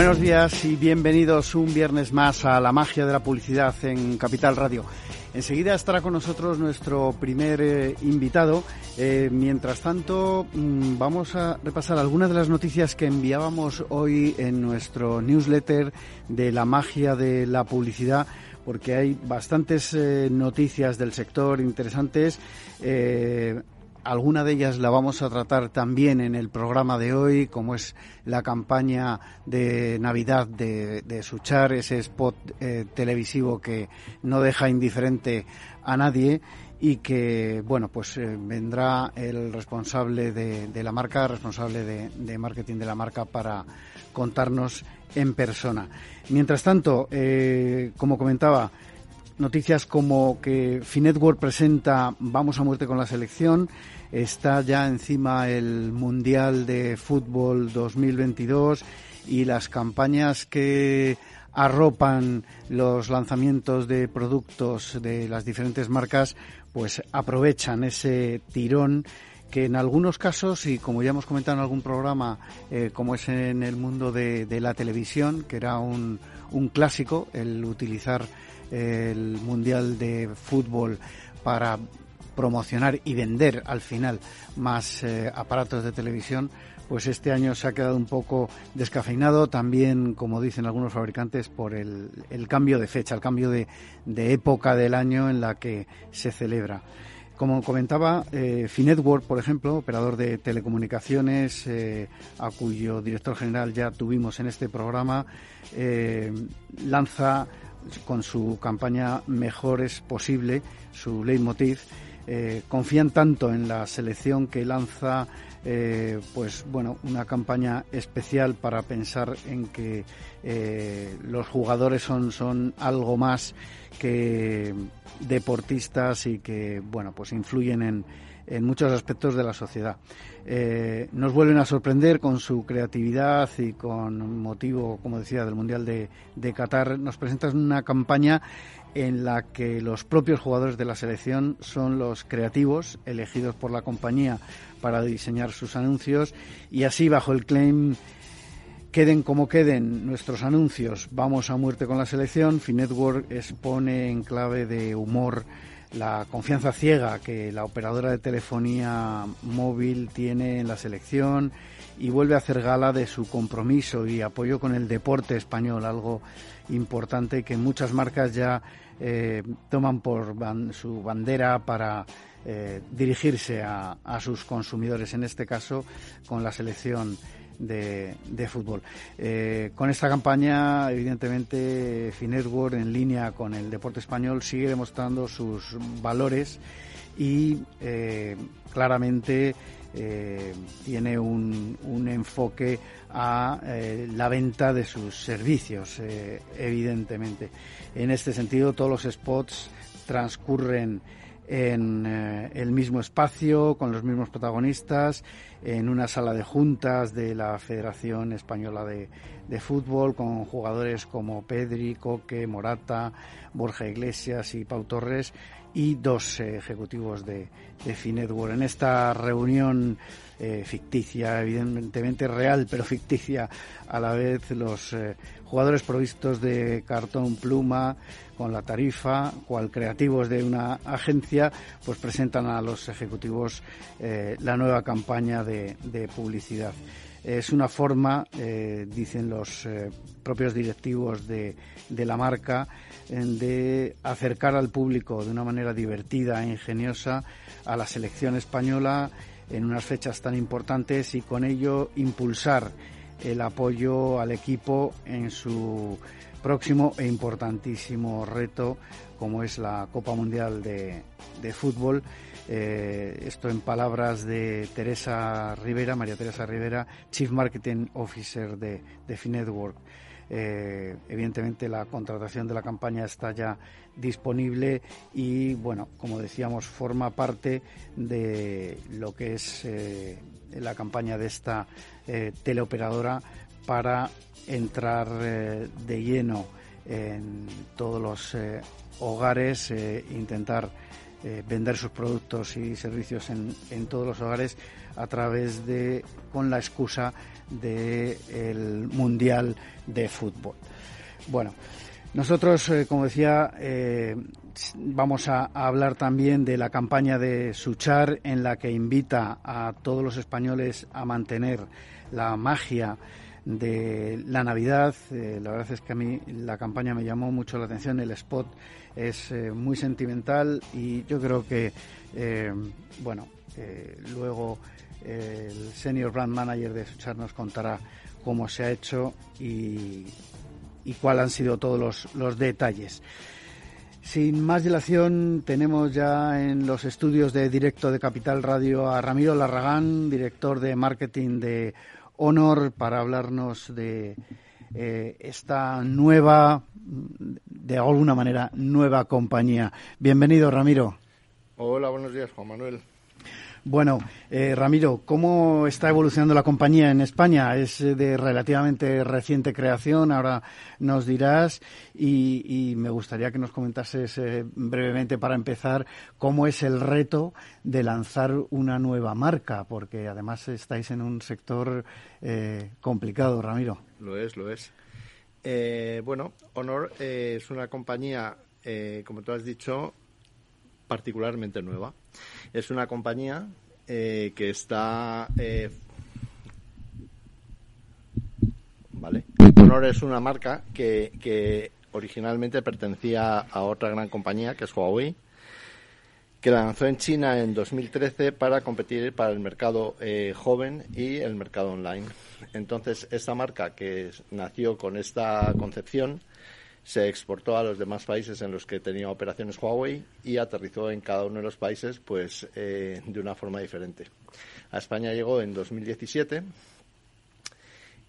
Buenos días y bienvenidos un viernes más a la magia de la publicidad en Capital Radio. Enseguida estará con nosotros nuestro primer eh, invitado. Eh, mientras tanto, mm, vamos a repasar algunas de las noticias que enviábamos hoy en nuestro newsletter de la magia de la publicidad porque hay bastantes eh, noticias del sector interesantes. Alguna de ellas la vamos a tratar también en el programa de hoy, como es la campaña de Navidad de, Suchar, ese spot eh, televisivo que no deja indiferente a nadie y que, bueno, pues eh, vendrá el responsable de, la marca, responsable de, marketing de la marca para contarnos en persona. Mientras tanto, eh, como comentaba, noticias como que Finetwork presenta Vamos a muerte con la selección, está ya encima el Mundial de Fútbol 2022 y las campañas que arropan los lanzamientos de productos de las diferentes marcas, pues aprovechan ese tirón que en algunos casos, y como ya hemos comentado en algún programa, eh, como es en el mundo de, la televisión, que era un clásico, el utilizar el Mundial de Fútbol para promocionar y vender al final más eh, aparatos de televisión, pues este año se ha quedado un poco descafeinado, también, como dicen algunos fabricantes, por el, cambio de fecha, el cambio de, época del año en la que se celebra. Como comentaba, eh, Finetwork, por ejemplo, operador de telecomunicaciones, eh, a cuyo director general ya tuvimos en este programa, lanza con su campaña Mejor es posible, su leitmotiv, eh, confían tanto en la selección que lanza eh, pues bueno una campaña especial para pensar en que eh, los jugadores son son algo más que deportistas y que bueno pues influyen en en muchos aspectos de la sociedad. Eh, nos vuelven a sorprender con su creatividad y con motivo, como decía, del Mundial de, de Qatar. Nos presentan una campaña en la que los propios jugadores de la selección son los creativos elegidos por la compañía para diseñar sus anuncios y así bajo el claim queden como queden nuestros anuncios, vamos a muerte con la selección, Finetwork expone en clave de humor la confianza ciega que la operadora de telefonía móvil tiene en la selección y vuelve a hacer gala de su compromiso y apoyo con el deporte español, algo importante que muchas marcas ya eh, toman por su bandera para eh, dirigirse a, a sus consumidores, en este caso con la selección de, fútbol. Eh, con esta campaña, evidentemente, Finetwork, en línea con el deporte español, sigue demostrando sus valores y eh, claramente eh, tiene un, un, enfoque a la venta de sus servicios, evidentemente. En este sentido, todos los spots transcurren en eh, el mismo espacio, con los mismos protagonistas, en una sala de juntas de la Federación Española de, Fútbol, con jugadores como Pedri, Coque, Morata, Borja Iglesias y Pau Torres, y dos ejecutivos de, de Finetwork. En esta reunión eh, ficticia, evidentemente real, pero ficticia a la vez, los eh, jugadores provistos de cartón pluma con la tarifa, cual creativos de una agencia, pues presentan a los ejecutivos eh, la nueva campaña de, publicidad. Es una forma, dicen los propios directivos de, de la marca, de acercar al público de una manera divertida e ingeniosa a la selección española en unas fechas tan importantes y con ello impulsar el apoyo al equipo en su próximo e importantísimo reto como es la Copa Mundial de, Fútbol. Eh, esto en palabras de Teresa Rivera, María Teresa Rivera, Chief Marketing Officer de, de Finetwork. Eh, evidentemente la contratación de la campaña está ya disponible y, bueno, como decíamos, forma parte de lo que es eh, la campaña de esta eh, teleoperadora para entrar de lleno en todos los hogares, intentar vender sus productos y servicios en, en todos los hogares a través de, con la excusa del Mundial de Fútbol. Bueno, nosotros, eh, como decía, eh, vamos a, hablar también de la campaña de Suchar, en la que invita a todos los españoles a mantener la magia de la Navidad. Eh, la verdad es que a mí la campaña me llamó mucho la atención, el spot es muy sentimental y yo creo que, bueno, luego el senior brand manager de Suchar nos contará cómo se ha hecho y, y cuáles han sido todos los, detalles. Sin más dilación, tenemos ya en los estudios de directo de Capital Radio a Ramiro Larragán, director de marketing de Honor, para hablarnos de eh, esta nueva, de alguna manera, nueva compañía. Bienvenido, Ramiro. Hola, buenos días, Juan Manuel. Bueno, eh, Ramiro, ¿cómo está evolucionando la compañía en España? Es de relativamente reciente creación, ahora nos dirás, y, me gustaría que nos comentases eh, brevemente para empezar cómo es el reto de lanzar una nueva marca, porque además estáis en un sector eh, complicado, Ramiro. Lo es, lo es. bueno, Honor es una compañía, como tú has dicho, particularmente nueva. Es una compañía eh, que está. Eh, ¿Vale? Honor es una marca que, que originalmente pertenecía a otra gran compañía, que es Huawei, que la lanzó en China en 2013 para competir para el mercado eh, joven y el mercado online. Entonces, esta marca que nació con esta concepción se exportó a los demás países en los que tenía operaciones Huawei y aterrizó en cada uno de los países pues eh, de una forma diferente. A España llegó en 2017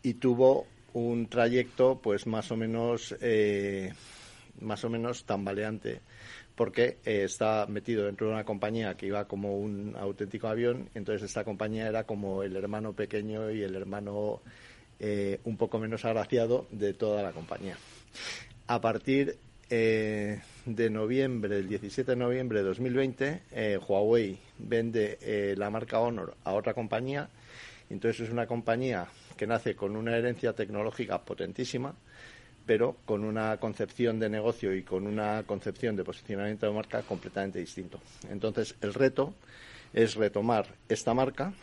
y tuvo un trayecto pues más o menos eh, más o menos tambaleante porque eh, está metido dentro de una compañía que iba como un auténtico avión entonces esta compañía era como el hermano pequeño y el hermano un poco menos agraciado de toda la compañía a partir eh, de noviembre, el 17 de noviembre de 2020, eh, Huawei vende eh, la marca Honor a otra compañía. Entonces es una compañía que nace con una herencia tecnológica potentísima, pero con una concepción de negocio y con una concepción de posicionamiento de marca completamente distinto. Entonces el reto es retomar esta marca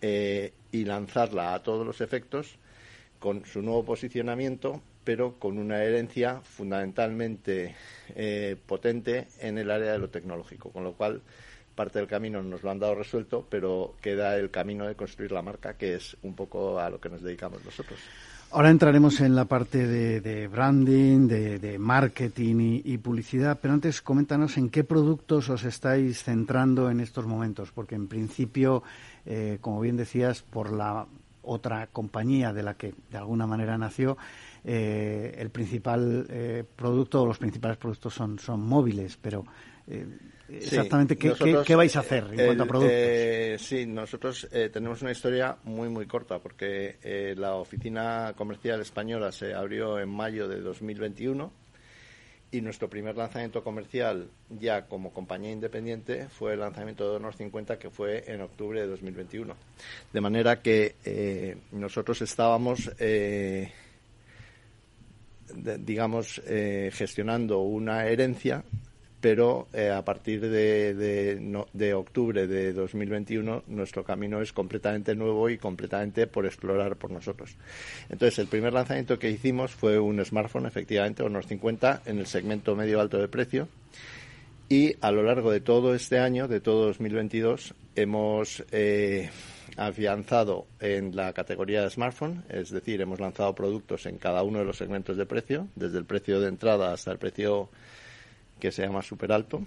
y lanzarla a todos los efectos con su nuevo posicionamiento pero con una herencia fundamentalmente eh, potente en el área de lo tecnológico, con lo cual parte del camino nos lo han dado resuelto, pero queda el camino de construir la marca, que es un poco a lo que nos dedicamos nosotros. Ahora entraremos en la parte de, branding, de, marketing y, publicidad, pero antes coméntanos en qué productos os estáis centrando en estos momentos, porque en principio, eh, como bien decías, por la otra compañía de la que de alguna manera nació, eh, el principal eh, producto o los principales productos son, son móviles, pero eh, exactamente ¿qué, qué, vais a hacer en cuanto a productos. sí, nosotros tenemos una historia muy, muy corta porque la oficina comercial española se abrió en mayo de 2021 y nuestro primer lanzamiento comercial ya como compañía independiente fue el lanzamiento de Honor 50 que fue en octubre de 2021. De manera que nosotros estábamos digamos, eh, gestionando una herencia, pero eh, a partir de, de, octubre de 2021 nuestro camino es completamente nuevo y completamente por explorar por nosotros. Entonces, el primer lanzamiento que hicimos fue un smartphone, efectivamente, Honor 50, en el segmento medio-alto de precio. Y a lo largo de todo este año, de todo 2022, hemos eh, afianzado en la categoría de smartphone, es decir, hemos lanzado productos en cada uno de los segmentos de precio, desde el precio de entrada hasta el precio que se llama super alto.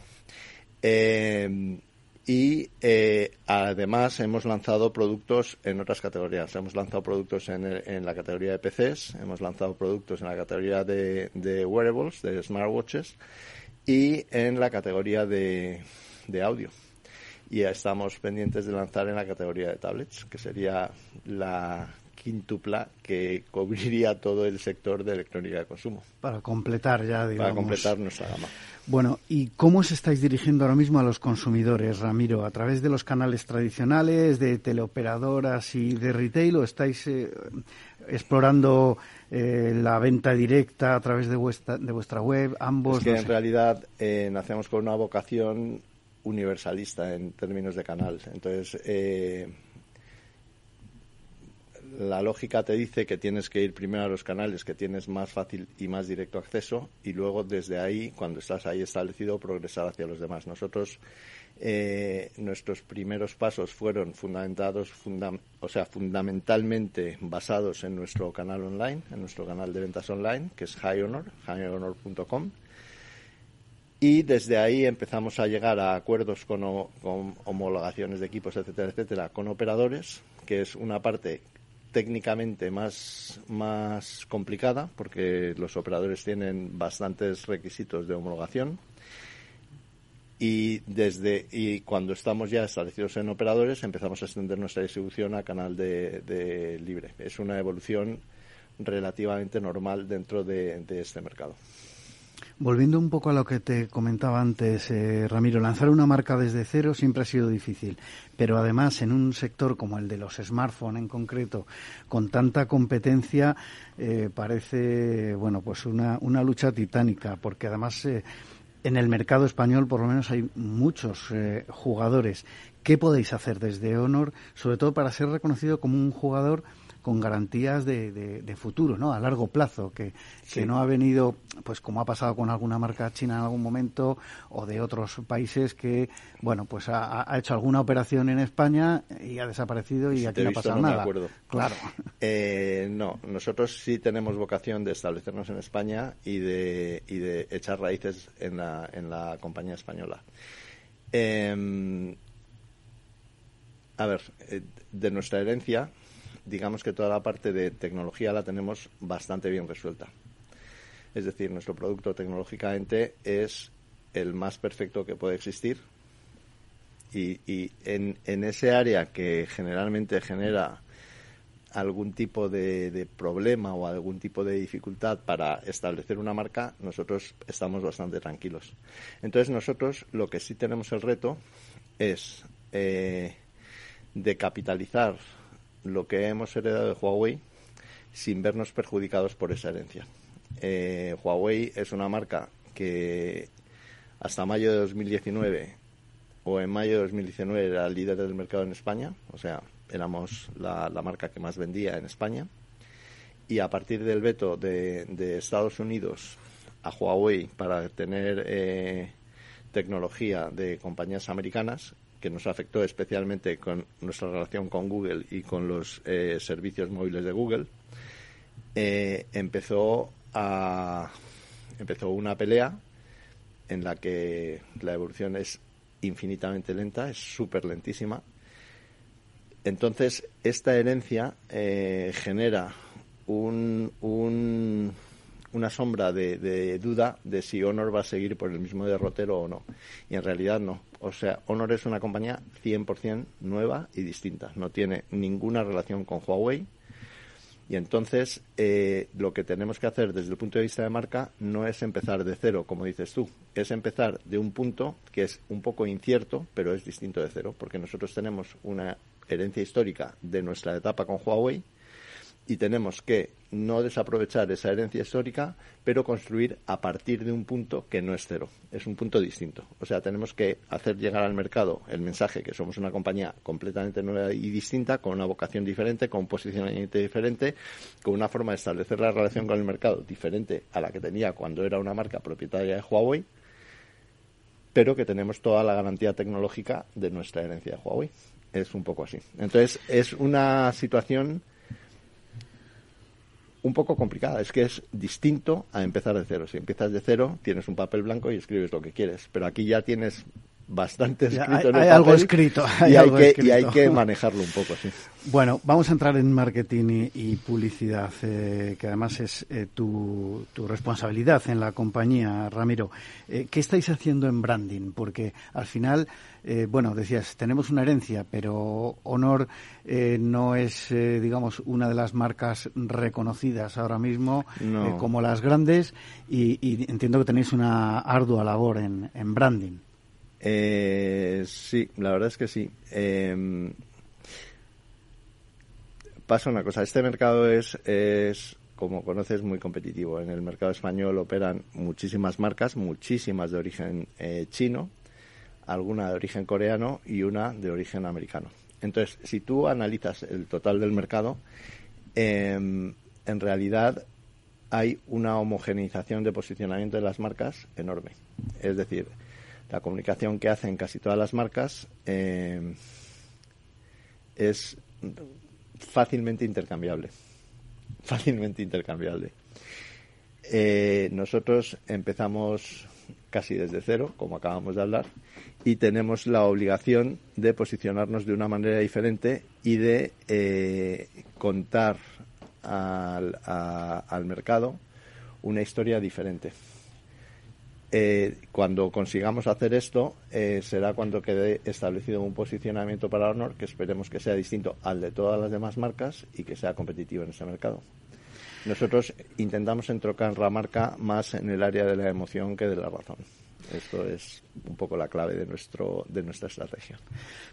Eh, y eh, además hemos lanzado productos en otras categorías. Hemos lanzado productos en, en, la categoría de PCs, hemos lanzado productos en la categoría de, de wearables, de smartwatches y en la categoría de, de audio. Y estamos pendientes de lanzar en la categoría de tablets, que sería la quintupla que cubriría todo el sector de electrónica de consumo. Para completar ya, digamos. Para completar nuestra gama. Bueno, ¿y cómo os estáis dirigiendo ahora mismo a los consumidores, Ramiro? ¿A través de los canales tradicionales, de teleoperadoras y de retail o estáis eh, explorando eh, la venta directa a través de vuestra, de vuestra web? Ambos. Es que en realidad eh, nacemos con una vocación universalista en términos de canal. Entonces, eh, la lógica te dice que tienes que ir primero a los canales que tienes más fácil y más directo acceso y luego desde ahí, cuando estás ahí establecido, progresar hacia los demás. Nosotros, eh, nuestros primeros pasos fueron fundamentados, o sea, fundamentalmente basados en nuestro canal online, en nuestro canal de ventas online, que es High Honor, highhonor.com. Y desde ahí empezamos a llegar a acuerdos con, con homologaciones de equipos, etcétera, etcétera, con operadores, que es una parte técnicamente más, más complicada porque los operadores tienen bastantes requisitos de homologación y desde y cuando estamos ya establecidos en operadores empezamos a extender nuestra distribución a canal de, libre. Es una evolución relativamente normal dentro de este mercado. Volviendo un poco a lo que te comentaba antes, eh, Ramiro, lanzar una marca desde cero siempre ha sido difícil, pero además en un sector como el de los smartphones en concreto, con tanta competencia, eh, parece, bueno, pues una, una lucha titánica, porque además eh, en el mercado español por lo menos hay muchos jugadores. ¿Qué podéis hacer desde Honor, sobre todo para ser reconocido como un jugador con garantías de, de, futuro, ¿no? A largo plazo, que, que, no ha venido, pues como ha pasado con alguna marca china en algún momento o de otros países que, bueno, pues ha, hecho alguna operación en España y ha desaparecido y aquí no ha pasado nada. Claro. Eh, no, nosotros sí tenemos vocación de establecernos en España y de, y de echar raíces en la, en la compañía española. Em, a ver, eh, de nuestra herencia, digamos que toda la parte de tecnología la tenemos bastante bien resuelta. Es decir, nuestro producto tecnológicamente es el más perfecto que puede existir y, en, ese área que generalmente genera algún tipo de, problema o algún tipo de dificultad para establecer una marca, nosotros estamos bastante tranquilos. Entonces nosotros lo que sí tenemos el reto es eh, de capitalizar lo que hemos heredado de Huawei sin vernos perjudicados por esa herencia. Eh, Huawei es una marca que hasta mayo de 2019 o en mayo de 2019 era líder del mercado en España, o sea, éramos la, marca que más vendía en España. Y a partir del veto de, Estados Unidos a Huawei para tener eh, tecnología de compañías americanas, que nos afectó especialmente con nuestra relación con Google y con los eh, servicios móviles de Google, eh, empezó a empezó una pelea en la que la evolución es infinitamente lenta, es súper lentísima. Entonces, esta herencia eh, genera un, un una sombra de, duda de si Honor va a seguir por el mismo derrotero o no. Y en realidad no. O sea, Honor es una compañía 100% nueva y distinta. No tiene ninguna relación con Huawei. Y entonces eh, lo que tenemos que hacer desde el punto de vista de marca no es empezar de cero, como dices tú, es empezar de un punto que es un poco incierto, pero es distinto de cero, porque nosotros tenemos una herencia histórica de nuestra etapa con Huawei, y tenemos que no desaprovechar esa herencia histórica, pero construir a partir de un punto que no es cero, es un punto distinto. O sea, tenemos que hacer llegar al mercado el mensaje que somos una compañía completamente nueva y distinta, con una vocación diferente, con un posicionamiento diferente, con una forma de establecer la relación con el mercado diferente a la que tenía cuando era una marca propietaria de Huawei, pero que tenemos toda la garantía tecnológica de nuestra herencia de Huawei. Es un poco así. Entonces, es una situación un poco complicada. Es que es distinto a empezar de cero. Si empiezas de cero, tienes un papel blanco y escribes lo que quieres. Pero aquí ya tienes bastante escrito hay, en el hay algo papel escrito. y, hay hay algo que, escrito. y hay que manejarlo un poco, sí. Bueno, vamos a entrar en marketing y, y publicidad, eh, que además es eh, tu, tu, responsabilidad en la compañía, Ramiro. Eh, ¿Qué estáis haciendo en branding? Porque al final, eh, bueno, decías, tenemos una herencia, pero Honor eh, no es, eh, digamos, una de las marcas reconocidas ahora mismo No. como las grandes y, y entiendo que tenéis una ardua labor en, en branding. Eh, sí, la verdad es que sí. Eh, pasa una cosa, este mercado es, como conoces, muy competitivo. En el mercado español operan muchísimas marcas, muchísimas de origen eh, chino, alguna de origen coreano y una de origen americano. Entonces, si tú analizas el total del mercado, eh, en realidad hay una homogeneización de posicionamiento de las marcas enorme. Es decir, la comunicación que hacen casi todas las marcas eh, es fácilmente intercambiable. Fácilmente intercambiable. Eh, nosotros empezamos casi desde cero, como acabamos de hablar, y tenemos la obligación de posicionarnos de una manera diferente y de eh, contar al, al mercado una historia diferente. Eh, cuando consigamos hacer esto, eh, será cuando quede establecido un posicionamiento para Honor que esperemos que sea distinto al de todas las demás marcas y que sea competitivo en ese mercado. Nosotros intentamos entrocar la marca más en el área de la emoción que de la razón. Esto es un poco la clave de nuestro de nuestra estrategia.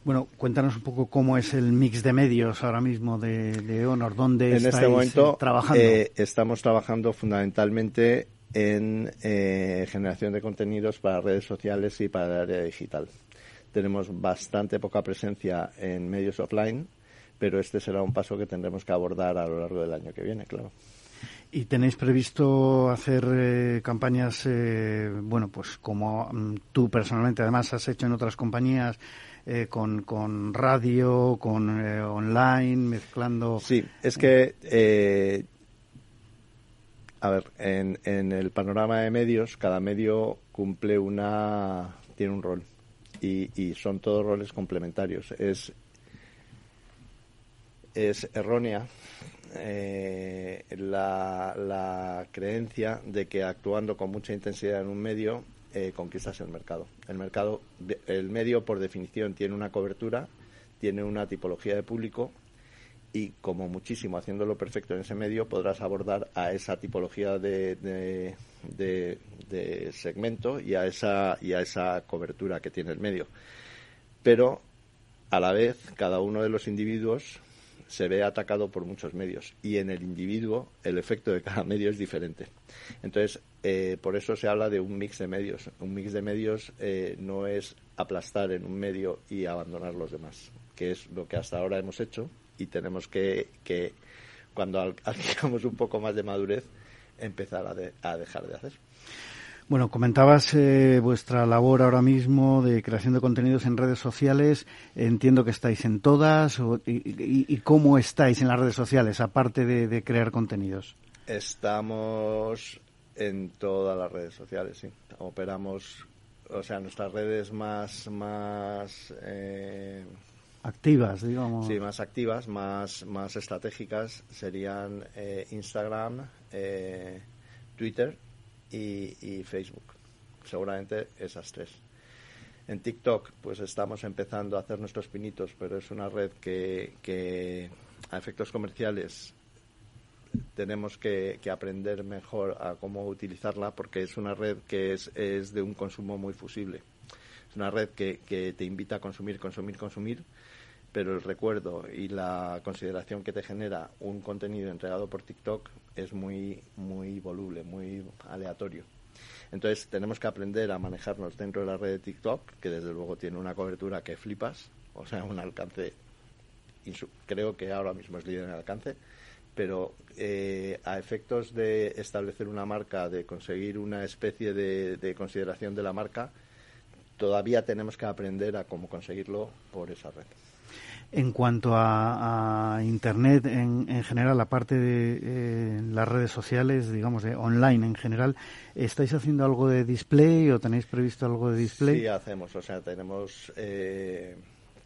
Bueno, cuéntanos un poco cómo es el mix de medios ahora mismo de, de Honor, dónde en estáis este momento trabajando. eh, estamos trabajando fundamentalmente en eh, generación de contenidos para redes sociales y para el área digital. Tenemos bastante poca presencia en medios offline, pero este será un paso que tendremos que abordar a lo largo del año que viene, claro. ¿Y tenéis previsto hacer eh, campañas, eh, bueno, pues como mm, tú personalmente además has hecho en otras compañías, eh, con, con radio, con online, mezclando? Sí, es que, eh, a ver, en, en el panorama de medios, cada medio cumple una, tiene un rol y, y son todos roles complementarios. Es, errónea eh, la, la, creencia de que actuando con mucha intensidad en un medio eh, conquistas el mercado. El mercado, el medio por definición tiene una cobertura, tiene una tipología de público y como muchísimo haciéndolo perfecto en ese medio podrás abordar a esa tipología de, de, segmento y a esa y a esa cobertura que tiene el medio. Pero a la vez cada uno de los individuos se ve atacado por muchos medios y en el individuo el efecto de cada medio es diferente. Entonces, eh, por eso se habla de un mix de medios. Un mix de medios eh, no es aplastar en un medio y abandonar los demás, que es lo que hasta ahora hemos hecho y tenemos que, que cuando adquiramos un poco más de madurez, empezar a, de, a dejar de hacer. Bueno, comentabas eh, vuestra labor ahora mismo de creación de contenidos en redes sociales. Entiendo que estáis en todas. O, y, y, y, cómo estáis en las redes sociales, aparte de, de, crear contenidos? Estamos en todas las redes sociales, sí. Operamos, o sea, nuestras redes más, más eh, activas, digamos. Sí, más activas, más, más estratégicas serían eh, Instagram, eh, Twitter y, Facebook. Seguramente esas tres. En TikTok, pues estamos empezando a hacer nuestros pinitos, pero es una red que, que a efectos comerciales tenemos que, que, aprender mejor a cómo utilizarla porque es una red que es, es de un consumo muy fusible. Es una red que, que te invita a consumir, consumir, consumir, pero el recuerdo y la consideración que te genera un contenido entregado por TikTok es muy, muy voluble, muy aleatorio. Entonces tenemos que aprender a manejarnos dentro de la red de TikTok, que desde luego tiene una cobertura que flipas, o sea, un alcance, creo que ahora mismo es líder en alcance, pero eh, a efectos de establecer una marca, de conseguir una especie de consideración de la marca, todavía tenemos que aprender a cómo conseguirlo por esa red. En cuanto a, Internet en, en, general, aparte de eh, las redes sociales, digamos, de online en general, ¿estáis haciendo algo de display o tenéis previsto algo de display? Sí, hacemos. O sea, tenemos, eh,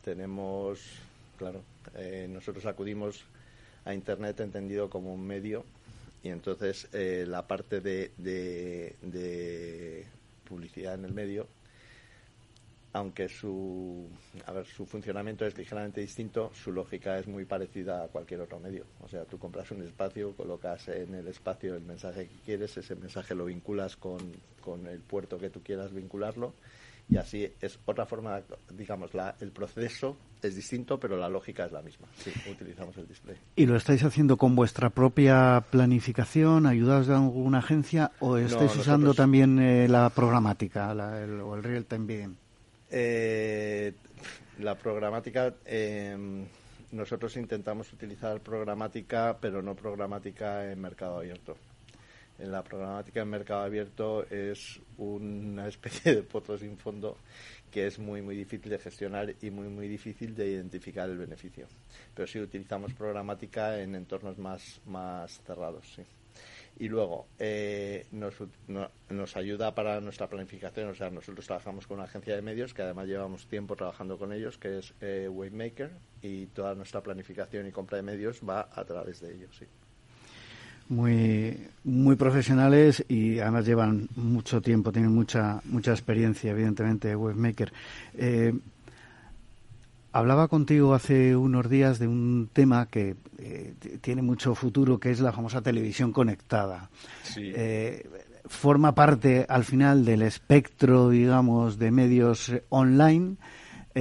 tenemos claro, eh, nosotros acudimos a Internet entendido como un medio y entonces la parte de, de publicidad en el medio aunque su, a ver, su funcionamiento es ligeramente distinto, su lógica es muy parecida a cualquier otro medio. O sea, tú compras un espacio, colocas en el espacio el mensaje que quieres, ese mensaje lo vinculas con, con el puerto que tú quieras vincularlo y así es otra forma, digamos, la, el proceso es distinto, pero la lógica es la misma. Sí, utilizamos el display. ¿Y lo estáis haciendo con vuestra propia planificación, ayudados de alguna agencia, o estáis usando también eh, la programática o el real-time bidding? Eh, la programática, em, nosotros intentamos utilizar programática, pero no programática en mercado abierto. En la programática en mercado abierto es una especie de pozo sin fondo que es muy muy difícil de gestionar y muy muy difícil de identificar el beneficio. Pero sí utilizamos programática en entornos más más cerrados, sí y luego eh, nos, nos ayuda para nuestra planificación. O sea, nosotros trabajamos con una agencia de medios que además llevamos tiempo trabajando con ellos, que es eh, y toda nuestra planificación y compra de medios va a través de ellos. Sí. Muy, muy profesionales y además llevan mucho tiempo, tienen mucha, mucha experiencia, evidentemente, Wavemaker. Eh, Hablaba contigo hace unos días de un tema que eh, tiene mucho futuro, que es la famosa televisión conectada. Eh, forma parte al final del espectro, digamos, de medios online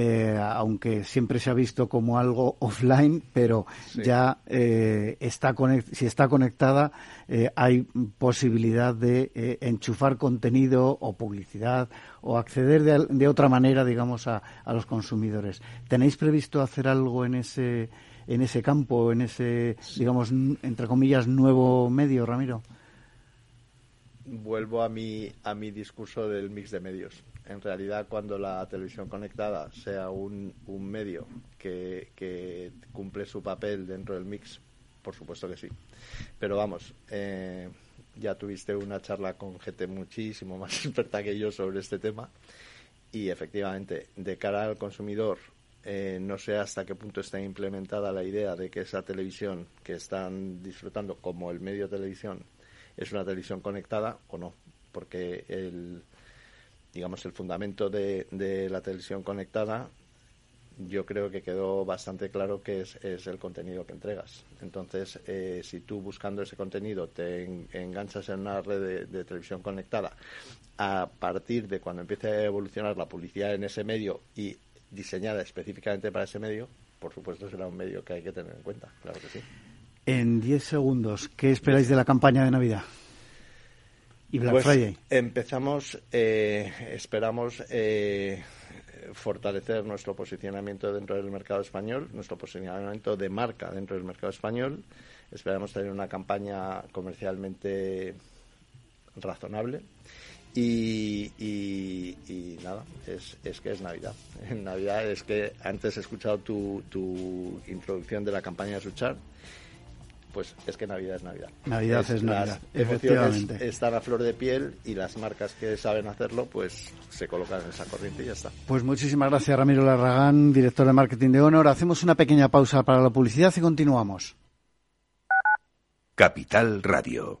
eh, aunque siempre se ha visto como algo offline, pero ya eh, está si está conectada eh, hay posibilidad de enchufar contenido o publicidad o acceder de, otra manera, digamos, a, los consumidores. ¿Tenéis previsto hacer algo en ese en ese campo, en ese, digamos, entre comillas, nuevo medio, Ramiro? Vuelvo a mi, a mi discurso del mix de medios en realidad cuando la televisión conectada sea un, un medio que, cumple su papel dentro del mix, por supuesto que sí. Pero vamos, eh, ya tuviste una charla con gente muchísimo más experta que yo sobre este tema y efectivamente, de cara al consumidor, eh, no sé hasta qué punto está implementada la idea de que esa televisión que están disfrutando como el medio televisión es una televisión conectada o no, porque el digamos, el fundamento de, de la televisión conectada, yo creo que quedó bastante claro que es, es el contenido que entregas. Entonces, eh, si tú buscando ese contenido te enganchas en una red de, televisión conectada, a partir de cuando empiece a evolucionar la publicidad en ese medio y diseñada específicamente para ese medio, por supuesto será un medio que hay que tener en cuenta, claro que sí. En 10 segundos, ¿qué esperáis de la campaña de Navidad? Y Black pues Friday? Empezamos, eh, esperamos eh, fortalecer nuestro posicionamiento dentro del mercado español, nuestro posicionamiento de marca dentro del mercado español. Esperamos tener una campaña comercialmente razonable. Y, y, nada, es, es, que es Navidad. En Navidad es que antes he escuchado tu, tu introducción de la campaña de Suchar pues es que Navidad es Navidad. Navidad es, Navidad, efectivamente. Están a flor de piel y las marcas que saben hacerlo, pues se colocan en esa corriente y ya está. Pues muchísimas gracias, Ramiro Larragán, director de marketing de Honor. Hacemos una pequeña pausa para la publicidad y continuamos. Capital Radio.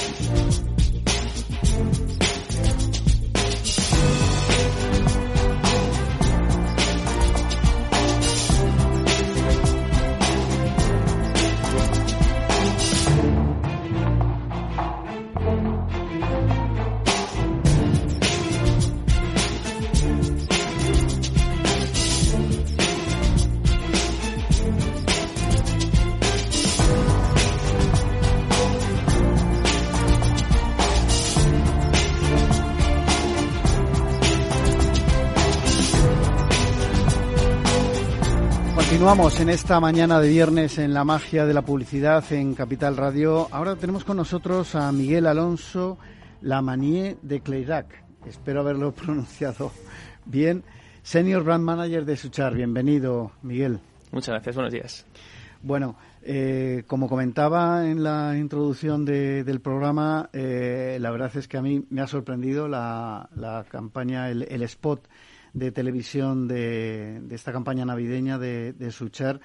Continuamos en esta mañana de viernes en la magia de la publicidad en Capital Radio. Ahora tenemos con nosotros a Miguel Alonso Lamanier de Cleirac. Espero haberlo pronunciado bien. Senior Brand Manager de Suchar. Bienvenido, Miguel. Muchas gracias. Buenos días. Bueno, eh, como comentaba en la introducción del programa, eh, la verdad es que a mí me ha sorprendido la, campaña, el, el spot de televisión de, esta campaña navideña de, Suchar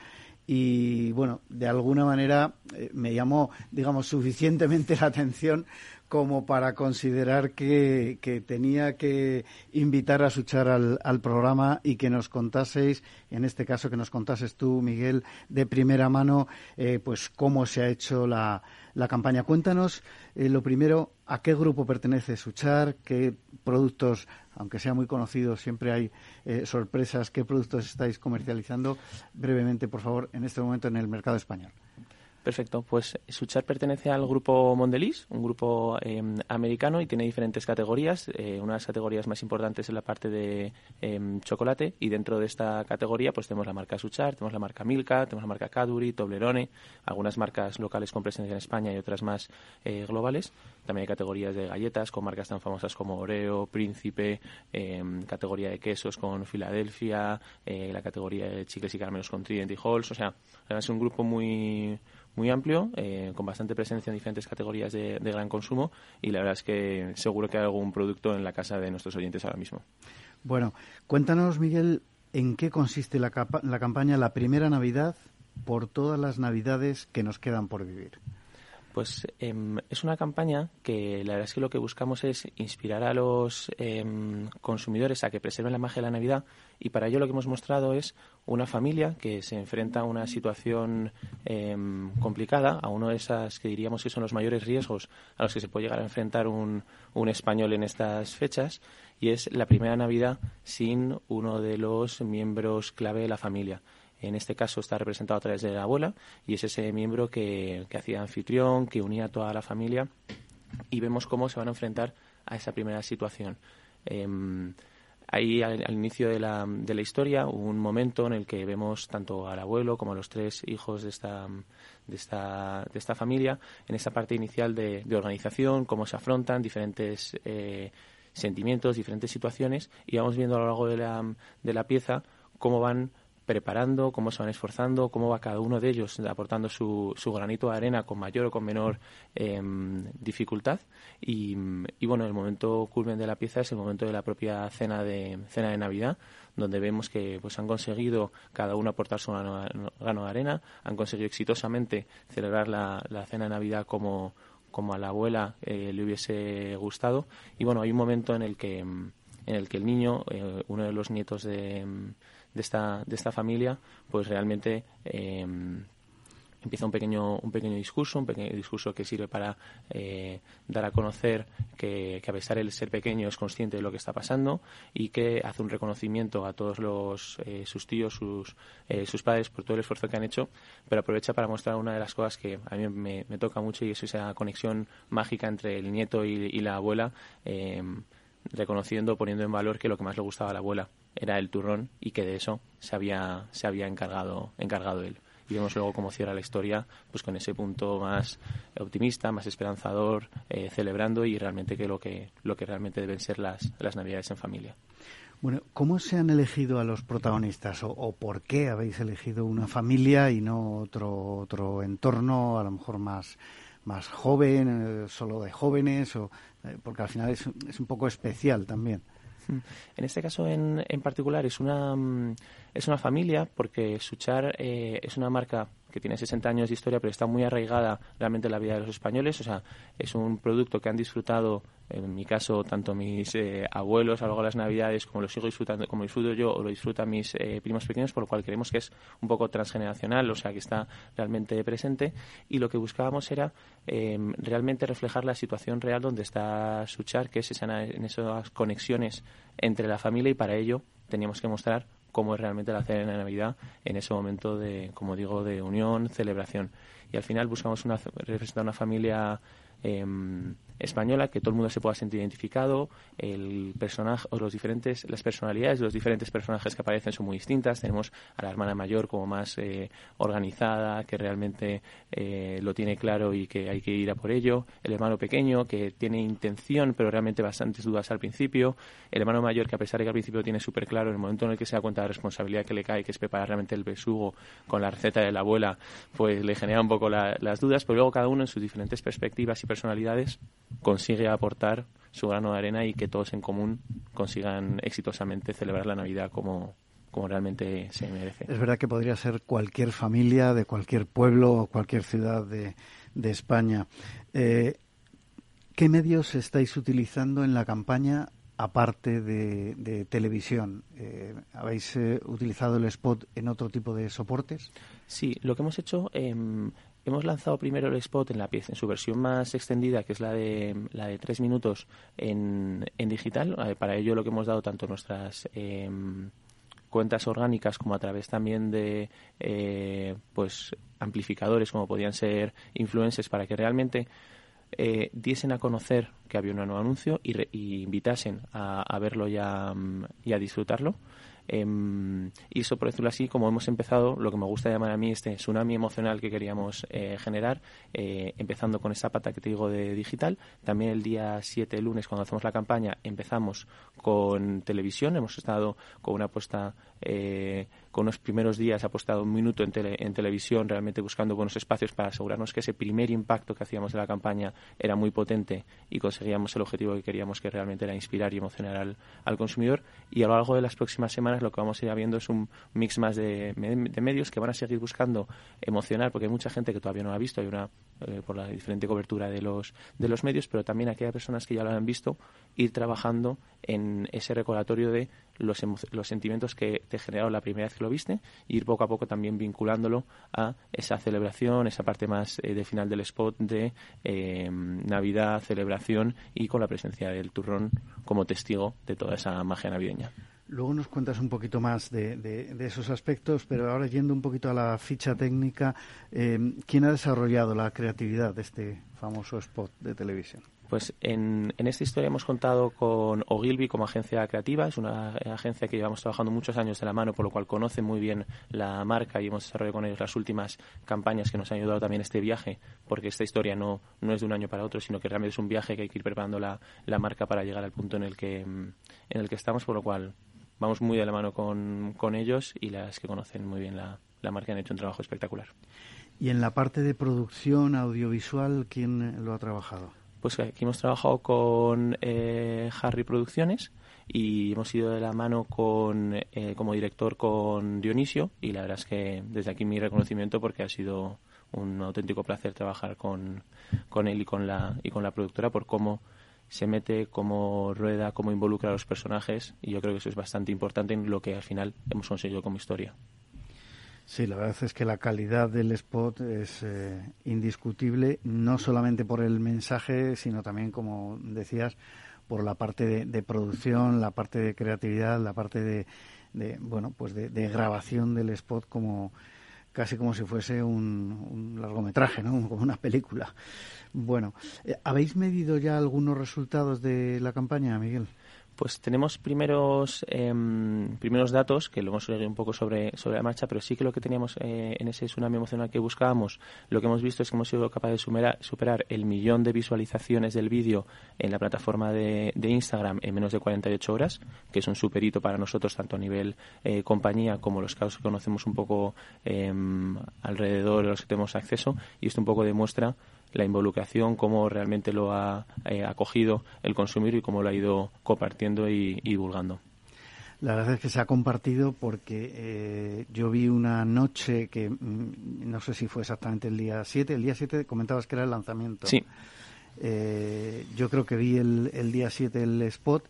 y bueno, de alguna manera eh, me llamó, digamos, suficientemente la atención como para considerar que, tenía que invitar a Suchar al, al, programa y que nos contaseis, en este caso que nos contases tú, Miguel, de primera mano, eh, pues cómo se ha hecho la, la campaña. Cuéntanos, eh, lo primero, a qué grupo pertenece Suchar, qué productos aunque sea muy conocido, siempre hay eh, sorpresas. ¿Qué productos estáis comercializando? Brevemente, por favor, en este momento en el mercado español. Perfecto, pues Suchar pertenece al grupo Mondelez, un grupo em, americano y tiene diferentes categorías. Eh, una de las categorías más importantes es la parte de em, chocolate y dentro de esta categoría pues tenemos la marca Suchar, tenemos la marca Milka, tenemos la marca Cadbury, Toblerone, algunas marcas locales con presencia en España y otras más eh, globales. También hay categorías de galletas con marcas tan famosas como Oreo, Príncipe, em, categoría de quesos con Filadelfia, eh, la categoría de chicles y caramelos con Trident y Halls. O sea, es un grupo muy muy amplio, eh, con bastante presencia en diferentes categorías de, gran consumo y la verdad es que seguro que hay algún producto en la casa de nuestros oyentes ahora mismo. Bueno, cuéntanos, Miguel, en qué consiste la, la campaña La Primera Navidad por todas las Navidades que nos quedan por vivir. Pues em, es una campaña que la verdad es que lo que buscamos es inspirar a los em, consumidores a que preserven la magia de la Navidad y para ello lo que hemos mostrado es una familia que se enfrenta a una situación em, complicada, a uno de esas que diríamos que son los mayores riesgos a los que se puede llegar a enfrentar un, un español en estas fechas y es la primera Navidad sin uno de los miembros clave de la familia. En este caso está representado a través de la abuela y es ese miembro que, hacía anfitrión, que unía a toda la familia y vemos cómo se van a enfrentar a esa primera situación. Em, ahí al, inicio de la, de la, historia hubo un momento en el que vemos tanto al abuelo como a los tres hijos de esta, de esta, de esta familia en esa parte inicial de, organización, cómo se afrontan diferentes eh, sentimientos, diferentes situaciones y vamos viendo a lo largo de la, de la pieza cómo van preparando, cómo se van esforzando, cómo va cada uno de ellos aportando su, su granito de arena con mayor o con menor em, dificultad. Y, bueno, el momento culmen de la pieza es el momento de la propia cena de, cena de Navidad, donde vemos que pues han conseguido cada uno aportar su grano, de arena, han conseguido exitosamente celebrar la, la cena de Navidad como, como a la abuela eh, le hubiese gustado. Y bueno, hay un momento en el que, en el, que el niño, eh, uno de los nietos de de esta, de esta familia, pues realmente eh, empieza un pequeño, un pequeño discurso, un pequeño discurso que sirve para eh, dar a conocer que, a pesar de ser pequeño es consciente de lo que está pasando y que hace un reconocimiento a todos los, eh, sus tíos, sus, sus padres por todo el esfuerzo que han hecho, pero aprovecha para mostrar una de las cosas que a mí me, toca mucho y es esa conexión mágica entre el nieto y, la abuela, reconociendo, poniendo en valor que lo que más le gustaba a la abuela era el turrón y que de eso se había, se había encargado, encargado él. y vemos luego cómo cierra la historia pues con ese punto más optimista, más esperanzador, eh, celebrando y realmente que lo que lo que realmente deben ser las, las navidades en familia. Bueno, ¿cómo se han elegido a los protagonistas o, por qué habéis elegido una familia y no otro otro entorno, a lo mejor más más joven, eh, solo de jóvenes, o, eh, porque al final es, es un poco especial también? En este caso en, en particular es una, mm, es una familia porque Suchar eh, es una marca que tiene 60 años de historia, pero está muy arraigada realmente en la vida de los españoles. O sea, es un producto que han disfrutado, en mi caso, tanto mis eh, abuelos a lo largo de las Navidades, como lo sigo disfrutando, como disfruto yo, o lo disfrutan mis eh, primos pequeños, por lo cual creemos que es un poco transgeneracional, o sea, que está realmente presente. Y lo que buscábamos era em, realmente reflejar la situación real donde está Suchar, que es esa, en esas conexiones entre la familia y para ello teníamos que mostrar cómo es realmente la cena de Navidad en ese momento de, como digo, de unión, celebración. Y al final buscamos una, representar una familia Em, española, que todo el mundo se pueda sentir identificado, el personaje o los diferentes, las personalidades de los diferentes personajes que aparecen son muy distintas. Tenemos a la hermana mayor como más eh, organizada, que realmente eh, lo tiene claro y que hay que ir a por ello. El hermano pequeño, que tiene intención, pero realmente bastantes dudas al principio. El hermano mayor, que a pesar de que al principio tiene súper claro, en el momento en el que se da cuenta de la responsabilidad que le cae, que es preparar realmente el besugo con la receta de la abuela, pues le genera un poco las dudas, pero luego cada uno en sus diferentes perspectivas y personalidades consigue aportar su grano de arena y que todos en común consigan exitosamente celebrar la Navidad como, como realmente se merece. Es verdad que podría ser cualquier familia de cualquier pueblo o cualquier ciudad de, de España. Eh, ¿Qué medios estáis utilizando en la campaña aparte de, televisión? Eh, ¿Habéis eh, utilizado el spot en otro tipo de soportes? Sí, lo que hemos hecho em, Hemos lanzado primero el spot en la pieza, en su versión más extendida, que es la de la de tres minutos en, en digital. Eh, para ello lo que hemos dado tanto nuestras em, cuentas orgánicas como a través también de eh, pues amplificadores como podían ser influencers para que realmente eh, diesen a conocer que había un nuevo anuncio y, invitasen a, a verlo y a, y a disfrutarlo. Em, y eso, por decirlo así, como hemos empezado, lo que me gusta llamar a mí este tsunami emocional que queríamos eh, generar, eh, empezando con esa pata que te digo de digital. También el día 7, lunes, cuando hacemos la campaña, empezamos con televisión. Hemos estado con una apuesta eh, con unos primeros días apostado un minuto en, en, televisión, realmente buscando buenos espacios para asegurarnos que ese primer impacto que hacíamos de la campaña era muy potente y conseguíamos el objetivo que queríamos, que realmente era inspirar y emocionar al, al consumidor. Y a lo largo de las próximas semanas lo que vamos a ir viendo es un mix más de, medios que van a seguir buscando emocionar, porque hay mucha gente que todavía no lo ha visto, hay una eh, por la diferente cobertura de los, de los medios, pero también aquellas personas que ya lo han visto, ir trabajando en ese recordatorio de los, los sentimientos que te generaron la primera vez que lo viste y ir poco a poco también vinculándolo a esa celebración, esa parte más eh, de final del spot de eh, Navidad, celebración y con la presencia del turrón como testigo de toda esa magia navideña. Luego nos cuentas un poquito más de, esos aspectos, pero ahora yendo un poquito a la ficha técnica, eh, ¿quién ha desarrollado la creatividad de este famoso spot de televisión? Pues en, esta historia hemos contado con Ogilvy como agencia creativa. Es una agencia que llevamos trabajando muchos años de la mano, por lo cual conoce muy bien la marca y hemos desarrollado con ellos las últimas campañas que nos han ayudado también este viaje, porque esta historia no, no es de un año para otro, sino que realmente es un viaje que hay que ir preparando la, la marca para llegar al punto en el que, en el que estamos, por lo cual vamos muy de la mano con, con ellos y las que conocen muy bien la, la marca han hecho un trabajo espectacular. ¿Y en la parte de producción audiovisual, quién lo ha trabajado? Pues aquí hemos trabajado con eh, Harry Producciones y hemos ido de la mano con eh, como director con Dionisio y la verdad es que desde aquí mi reconocimiento porque ha sido un auténtico placer trabajar con, con él y con la y con la productora por cómo se mete, cómo rueda, cómo involucra a los personajes y yo creo que eso es bastante importante en lo que al final hemos conseguido como historia. Sí, la verdad es que la calidad del spot es eh, indiscutible, no solamente por el mensaje, sino también, como decías, por la parte de, producción, la parte de creatividad, la parte de, bueno, pues de, grabación del spot como casi como si fuese un, largometraje, ¿no? Como una película. Bueno, eh, ¿habéis medido ya algunos resultados de la campaña, Miguel? Pues tenemos primeros em, primeros datos que lo hemos leído un poco sobre, sobre la marcha, pero sí que lo que teníamos eh, en ese tsunami emocional que buscábamos, lo que hemos visto es que hemos sido capaces de superar, el millón de visualizaciones del vídeo en la plataforma de, de, Instagram en menos de 48 horas, que es un superito para nosotros tanto a nivel eh, compañía como los casos que conocemos un poco em, alrededor de los que tenemos acceso y esto un poco demuestra la involucración, cómo realmente lo ha eh, acogido el consumidor y cómo lo ha ido compartiendo y, divulgando. La verdad es que se ha compartido porque eh, yo vi una noche que mm, no sé si fue exactamente el día 7, el día 7 comentabas que era el lanzamiento. Sí. Eh, yo creo que vi el, el día 7 el spot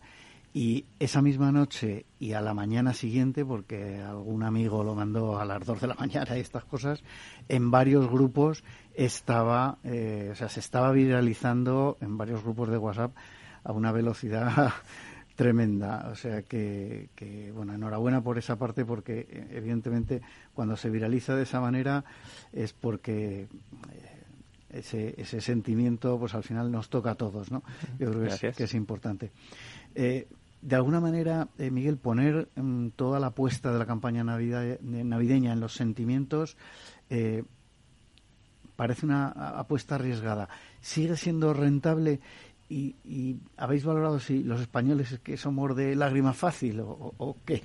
y esa misma noche y a la mañana siguiente, porque algún amigo lo mandó a las 2 de la mañana y estas cosas, en varios grupos estaba, eh, o sea, se estaba viralizando en varios grupos de WhatsApp a una velocidad tremenda. O sea que, que, bueno, enhorabuena por esa parte porque eh, evidentemente cuando se viraliza de esa manera es porque eh, ese, ese sentimiento pues al final nos toca a todos, ¿no? Yo creo que es, que es, importante. Eh, de alguna manera, eh, Miguel, poner mm, toda la apuesta de la campaña navideña en los sentimientos eh, parece una apuesta arriesgada. ¿Sigue siendo rentable? Y, habéis valorado si los españoles es que somos de lágrima fácil o, qué?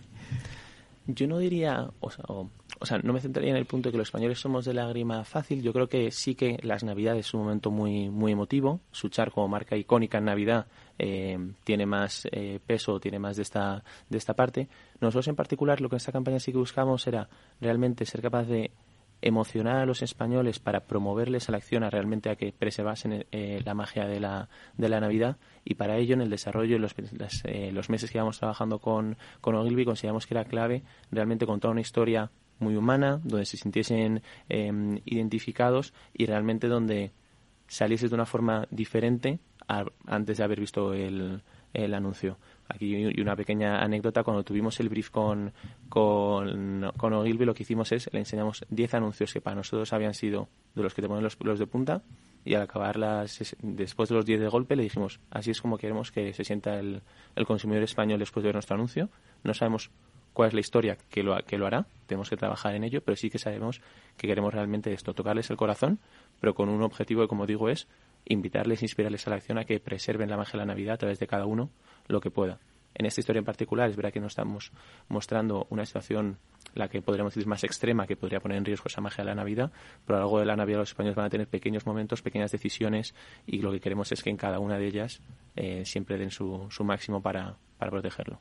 Yo no diría, o sea, o sea, no me centraría en el punto de que los españoles somos de lágrima fácil. Yo creo que sí que las Navidades es un momento muy, muy emotivo. Suchar como marca icónica en Navidad eh, tiene más eh, peso, tiene más de esta, de esta parte. Nosotros en particular lo que en esta campaña sí que buscamos era realmente ser capaz de emocionar a los españoles para promoverles a la acción a realmente a que preservasen eh, la magia de la, de la Navidad y para ello en el desarrollo los, los meses que íbamos trabajando con, con Ogilvy consideramos que era clave realmente contar una historia muy humana, donde se sintiesen em, identificados y realmente donde saliese de una forma diferente antes de haber visto el, el anuncio. Aquí una pequeña anécdota, cuando tuvimos el brief con, con, con Ogilvy, lo que hicimos es, le enseñamos 10 anuncios que para nosotros habían sido de los que te ponen los pelos de punta. Y al acabar las, después de los 10 de golpe le dijimos, así es como queremos que se sienta el, el consumidor español después de ver nuestro anuncio. No sabemos cuál es la historia que lo, que lo hará, tenemos que trabajar en ello, pero sí que sabemos que queremos realmente esto, tocarles el corazón, pero con un objetivo que, como digo, es invitarles, inspirarles a la acción a que preserven la magia de la Navidad a través de cada uno lo que pueda. En esta historia en particular es verdad que no estamos mostrando una situación la que podríamos decir más extrema, que podría poner en riesgo esa magia de la Navidad, pero a lo largo de la Navidad los españoles van a tener pequeños momentos, pequeñas decisiones y lo que queremos es que en cada una de ellas eh, siempre den su, máximo para, para protegerlo.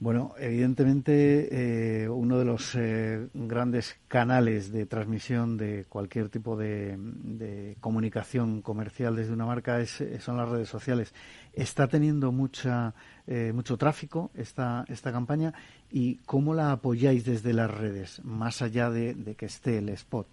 Bueno, evidentemente eh, uno de los eh, grandes canales de transmisión de cualquier tipo de, comunicación comercial desde una marca es, son las redes sociales. Está teniendo mucha, eh, mucho tráfico esta, esta campaña y cómo la apoyáis desde las redes, más allá de, de que esté el spot.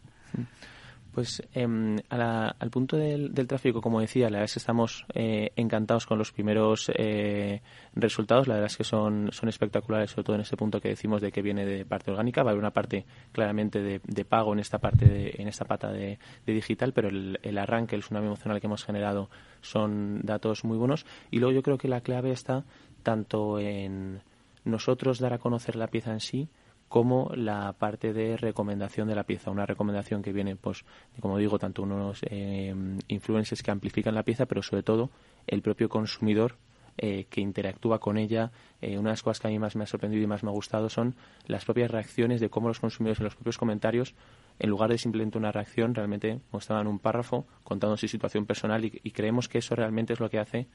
Pues em, al punto del, tráfico, como decía, la verdad es que estamos eh, encantados con los primeros eh, resultados. La verdad es que son, son espectaculares, sobre todo en ese punto que decimos de que viene de parte orgánica. Va a haber una parte claramente de, pago en esta parte, en esta pata de, digital, pero el, el, arranque, el tsunami emocional que hemos generado son datos muy buenos. Y luego yo creo que la clave está tanto en nosotros dar a conocer la pieza en sí, como la parte de recomendación de la pieza. Una recomendación que viene, pues, como digo, tanto unos eh, influencers que amplifican la pieza, pero sobre todo el propio consumidor eh, que interactúa con ella. Eh, una de las cosas que a mí más me ha sorprendido y más me ha gustado son las propias reacciones de cómo los consumidores en los propios comentarios, en lugar de simplemente una reacción, realmente mostraban un párrafo contando su situación personal y creemos que eso realmente es lo que hace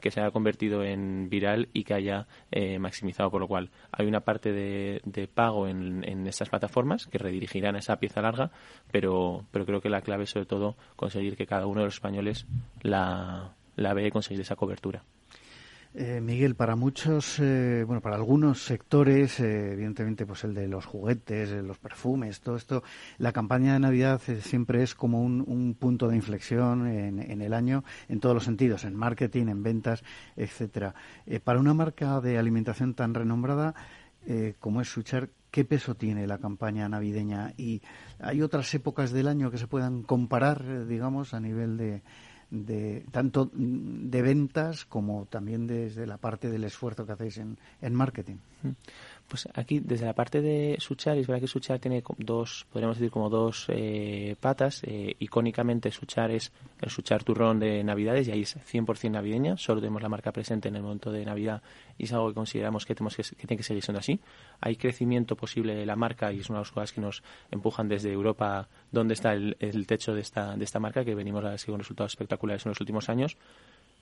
que se haya convertido en viral y que haya eh, maximizado, por lo cual hay una parte de, pago en, estas plataformas que redirigirán esa pieza larga, pero, pero creo que la clave es sobre todo conseguir que cada uno de los españoles la, la vea y conseguir esa cobertura. Eh, Miguel, para muchos, eh, bueno, para algunos sectores, eh, evidentemente, pues el de los juguetes, los perfumes, todo esto, la campaña de Navidad siempre es como un, punto de inflexión en, el año, en todos los sentidos, en marketing, en ventas, etcétera. para una marca de alimentación tan renombrada como es Suchar, ¿qué peso tiene la campaña navideña? Y hay otras épocas del año que se puedan comparar, digamos, a nivel de de tanto de ventas como también desde la parte del esfuerzo que hacéis en, en marketing. Pues aquí, desde la parte de Suchar, es verdad que Suchar tiene dos, podríamos decir, como dos eh, patas. Eh, icónicamente, Suchar es el Suchar turrón de Navidades y ahí es 100% navideña. Solo tenemos la marca presente en el momento de Navidad y es algo que consideramos que, tenemos que, tiene que seguir siendo así. Hay crecimiento posible de la marca y es una de las cosas que nos empujan desde Europa, donde está el, techo de esta, de esta marca, que venimos a con resultados espectaculares en los últimos años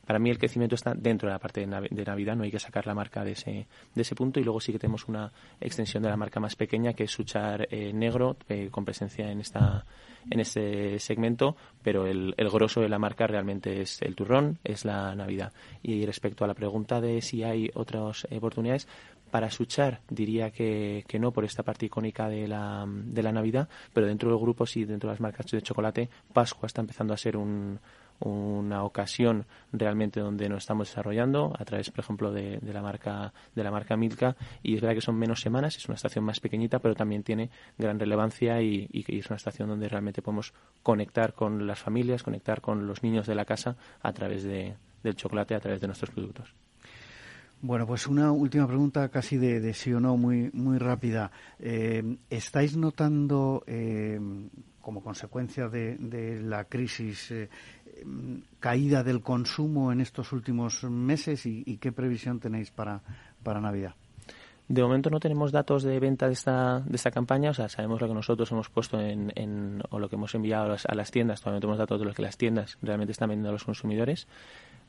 para mí el crecimiento está dentro de la parte de, Navidad, no hay que sacar la marca de ese, de ese punto y luego sí que tenemos una extensión de la marca más pequeña que es Suchar eh, Negro eh, con presencia en esta en este segmento, pero el, el grosso de la marca realmente es el turrón, es la Navidad. Y respecto a la pregunta de si hay otras oportunidades, para Suchar diría que, que, no por esta parte icónica de la, de la Navidad, pero dentro del grupo sí, dentro de las marcas de chocolate, Pascua está empezando a ser un, una ocasión realmente donde nos estamos desarrollando a través, por ejemplo, de, la marca de la marca Milka y es verdad que son menos semanas, es una estación más pequeñita, pero también tiene gran relevancia y, y, es una estación donde realmente podemos conectar con las familias, conectar con los niños de la casa a través de, del chocolate, a través de nuestros productos. Bueno, pues una última pregunta casi de, sí o no, muy, muy rápida. Eh, ¿Estáis notando, eh, como consecuencia de, la crisis, eh, caída del consumo en estos últimos meses y, qué previsión tenéis para, para Navidad? De momento no tenemos datos de venta de esta, de esta campaña, o sea, sabemos lo que nosotros hemos puesto en, o lo que hemos enviado a las, a las tiendas, todavía no tenemos datos de lo que las tiendas realmente están vendiendo a los consumidores.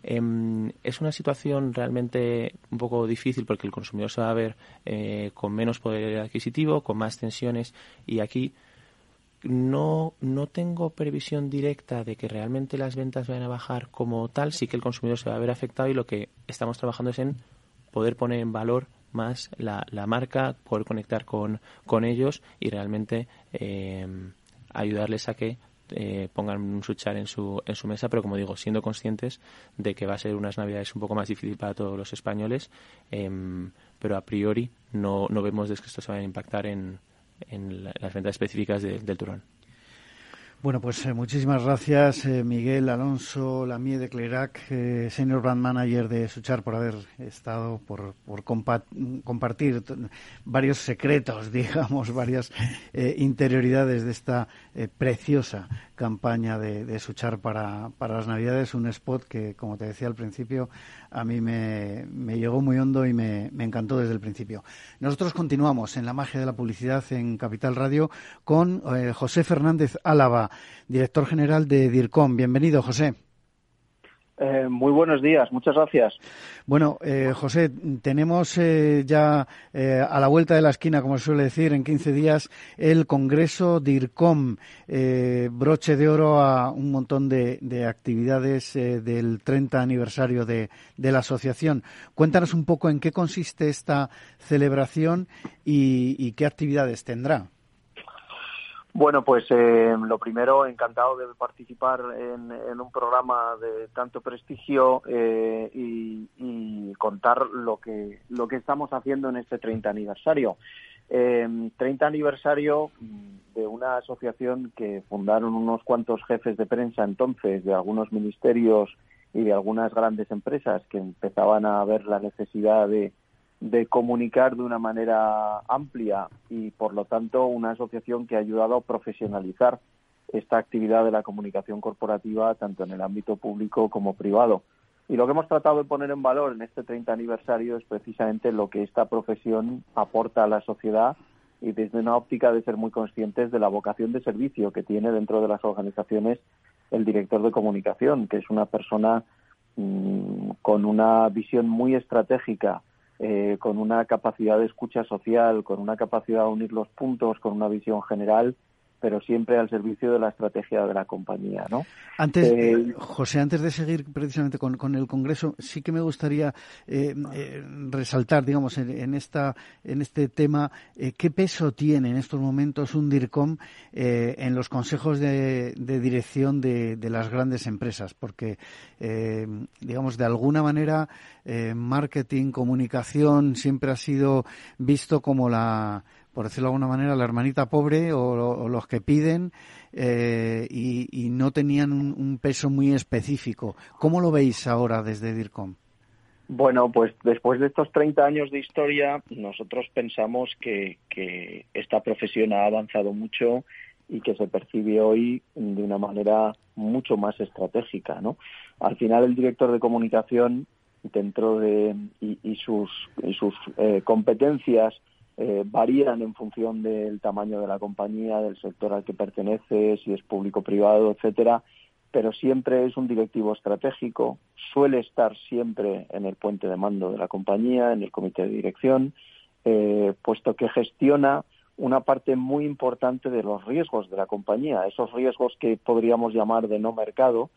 Em, es una situación realmente un poco difícil porque el consumidor se va a ver eh, con menos poder adquisitivo, con más tensiones y aquí no, no tengo previsión directa de que realmente las ventas vayan a bajar como tal, sí que el consumidor se va a ver afectado y lo que estamos trabajando es en poder poner en valor más la, la marca, poder conectar con, con ellos y realmente eh, ayudarles a que eh, pongan un suchar en su, en su mesa, pero como digo, siendo conscientes de que va a ser unas navidades un poco más difícil para todos los españoles, em, pero a priori no, no vemos de que esto se vaya a impactar en, en las ventas específicas del turón. Bueno, pues eh, muchísimas gracias, eh, Miguel Alonso Lamie de Clerac, eh, Senior Brand Manager de Suchar, por haber estado, por, por compartir varios secretos, digamos, varias interioridades de esta preciosa campaña de, de Suchar para, para, las Navidades, un spot que, como te decía al principio, a mí me, llegó muy hondo y me, me, encantó desde el principio. Nosotros continuamos en la magia de la publicidad en Capital Radio con eh, José Fernández Álava, director general de DIRCOM. Bienvenido, José. Eh, muy buenos días, muchas gracias. Bueno, eh, José, tenemos eh, ya a la vuelta de la esquina, como se suele decir, en 15 días, el Congreso DIRCOM, broche de oro a un montón de, actividades del 30 aniversario de, la asociación. Cuéntanos un poco en qué consiste esta celebración y qué actividades tendrá. Bueno, pues eh, lo primero, encantado de participar en, un programa de tanto prestigio eh, y, contar lo que lo que estamos haciendo en este 30 aniversario. 30 eh, aniversario de una asociación que fundaron unos cuantos jefes de prensa entonces de algunos ministerios y de algunas grandes empresas que empezaban a ver la necesidad de de comunicar de una manera amplia y, por lo tanto, una asociación que ha ayudado a profesionalizar esta actividad de la comunicación corporativa tanto en el ámbito público como privado. Y lo que hemos tratado de poner en valor en este 30 aniversario es precisamente lo que esta profesión aporta a la sociedad y desde una óptica de ser muy conscientes de la vocación de servicio que tiene dentro de las organizaciones el director de comunicación, que es una persona mm, con una visión muy estratégica eh, con una capacidad de escucha social, con una capacidad de unir los puntos, con una visión general pero siempre al servicio de la estrategia de la compañía, ¿no? Antes, eh, José, antes de seguir precisamente con, el Congreso, sí que me gustaría eh, eh, resaltar, digamos, en, esta, en este tema, qué peso tiene en estos momentos un DIRCOM en los consejos de, dirección de, de, las grandes empresas, porque, digamos, de alguna manera, marketing, comunicación siempre ha sido visto como la por decirlo de alguna manera, la hermanita pobre o, los que piden eh, y, no tenían un, peso muy específico. ¿Cómo lo veis ahora desde DIRCOM? Bueno, pues después de estos 30 años de historia, nosotros pensamos que, esta profesión ha avanzado mucho y que se percibe hoy de una manera mucho más estratégica, ¿no? Al final el director de comunicación dentro de y, sus y sus eh, competencias eh, varían en función del tamaño de la compañía, del sector al que pertenece, si es público privado, etcétera, pero siempre es un directivo estratégico, suele estar siempre en el puente de mando de la compañía, en el comité de dirección, eh, puesto que gestiona una parte muy importante de los riesgos de la compañía, esos riesgos que podríamos llamar de no mercado,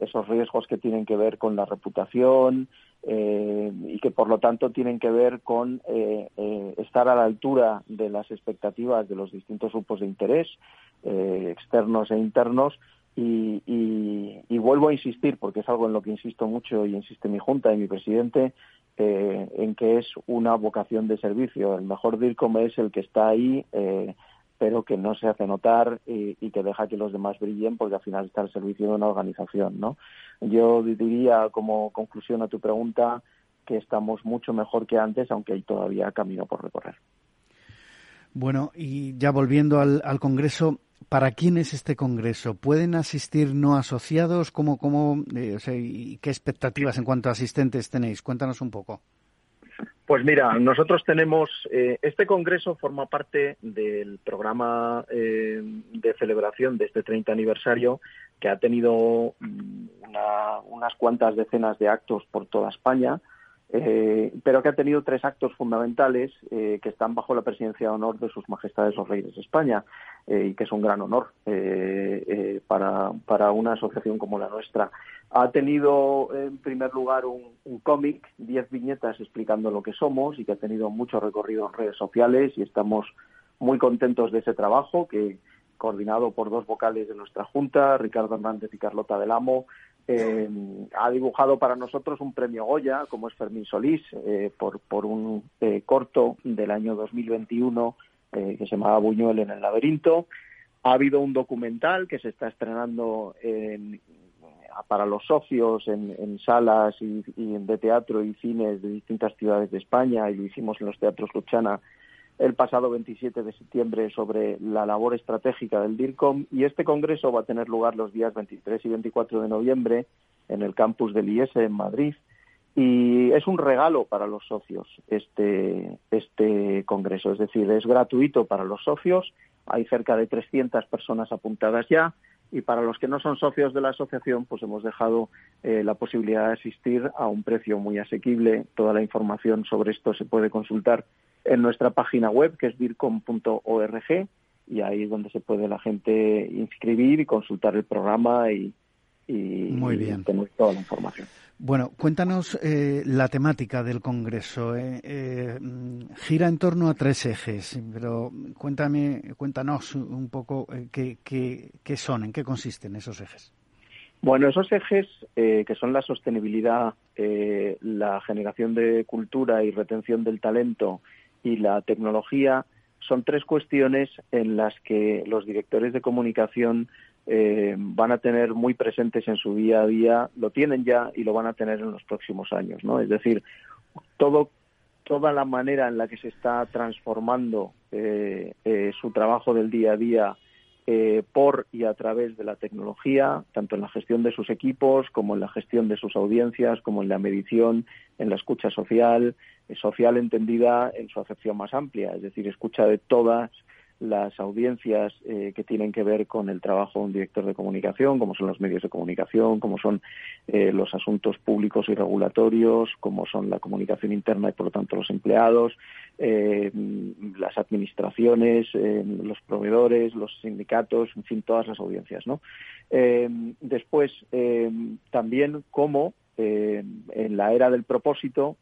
esos riesgos que tienen que ver con la reputación eh, y que por lo tanto tienen que ver con eh, eh, estar a la altura de las expectativas de los distintos grupos de interés externos e internos y, y, vuelvo a insistir, porque es algo en lo que insisto mucho y insiste mi Junta y mi presidente, eh, en que es una vocación de servicio. El mejor DIRCOM es el que está ahí, eh, pero que no se hace notar y, que deja que los demás brillen, porque al final está al servicio de una organización. ¿no? Yo diría, como conclusión a tu pregunta, que estamos mucho mejor que antes, aunque hay todavía camino por recorrer. Bueno, y ya volviendo al, al Congreso, ¿Para quién es este congreso? ¿Pueden asistir no asociados? ¿Cómo, cómo, eh, ¿Y qué expectativas en cuanto a asistentes tenéis? Cuéntanos un poco. Pues mira, nosotros tenemos, eh, este congreso forma parte del programa eh, de celebración de este 30 aniversario que ha tenido mm, unas cuantas decenas de actos por toda España eh, pero que ha tenido tres actos fundamentales eh, que están bajo la presidencia de honor de sus majestades los reyes de España eh, y que es un gran honor para, para, una asociación como la nuestra. Ha tenido en primer lugar un, un cómic, diez viñetas explicando lo que somos y que ha tenido mucho recorrido en redes sociales y estamos muy contentos de ese trabajo que coordinado por dos vocales de nuestra Junta, Ricardo Hernández y Carlota del Amo, eh, ha dibujado para nosotros un premio Goya, como es Fermín Solís, eh, por, por un eh, corto del año 2021 que se llamaba Buñuel en el laberinto. Ha habido un documental que se está estrenando para los socios en, salas y, de teatro y cines de distintas ciudades de España y lo hicimos en los teatros Luchana el pasado 27 de septiembre sobre la labor estratégica del DIRCOM y este congreso va a tener lugar los días 23 y 24 de noviembre en el campus del IES en Madrid. Y es un regalo para los socios este, este congreso, es decir, es gratuito para los socios, hay cerca de 300 personas apuntadas ya. Y para los que no son socios de la asociación, pues hemos dejado eh, la posibilidad de asistir a un precio muy asequible. Toda la información sobre esto se puede consultar en nuestra página web, que es vircom.org, y ahí es donde se puede la gente inscribir y consultar el programa y, Muy bien. tener toda la información. Bueno, cuéntanos eh, la temática del Congreso. Eh, eh, gira en torno a tres ejes, pero cuéntame, cuéntanos un poco qué, qué, qué, son, en qué consisten esos ejes. Bueno, esos ejes que son la sostenibilidad, la generación de cultura y retención del talento y la tecnología son tres cuestiones en las que los directores de comunicación eh, van a tener muy presentes en su día a día, lo tienen ya y lo van a tener en los próximos años, ¿no? Es decir, todo toda la manera en la que se está transformando eh, eh, su trabajo del día a día eh, por y a través de la tecnología, tanto en la gestión de sus equipos como en la gestión de sus audiencias, como en la medición, en la escucha social, eh, social entendida en su acepción más amplia, es decir, escucha de todas las audiencias eh, que tienen que ver con el trabajo de un director de comunicación, como son los medios de comunicación, como son eh, los asuntos públicos y regulatorios, como son la comunicación interna y por lo tanto los empleados, eh, las administraciones, los proveedores, los sindicatos, en fin, todas las audiencias. ¿no? después, también cómo en la era del propósito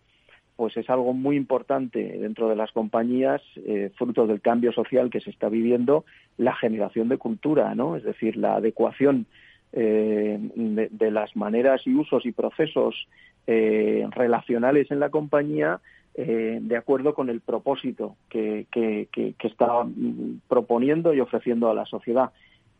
pues es algo muy importante dentro de las compañías, eh, fruto del cambio social que se está viviendo, la generación de cultura, ¿no? Es decir, la adecuación eh, de, las maneras y usos y procesos eh, relacionales en la compañía eh, de acuerdo con el propósito que, que, está mm, proponiendo y ofreciendo a la sociedad.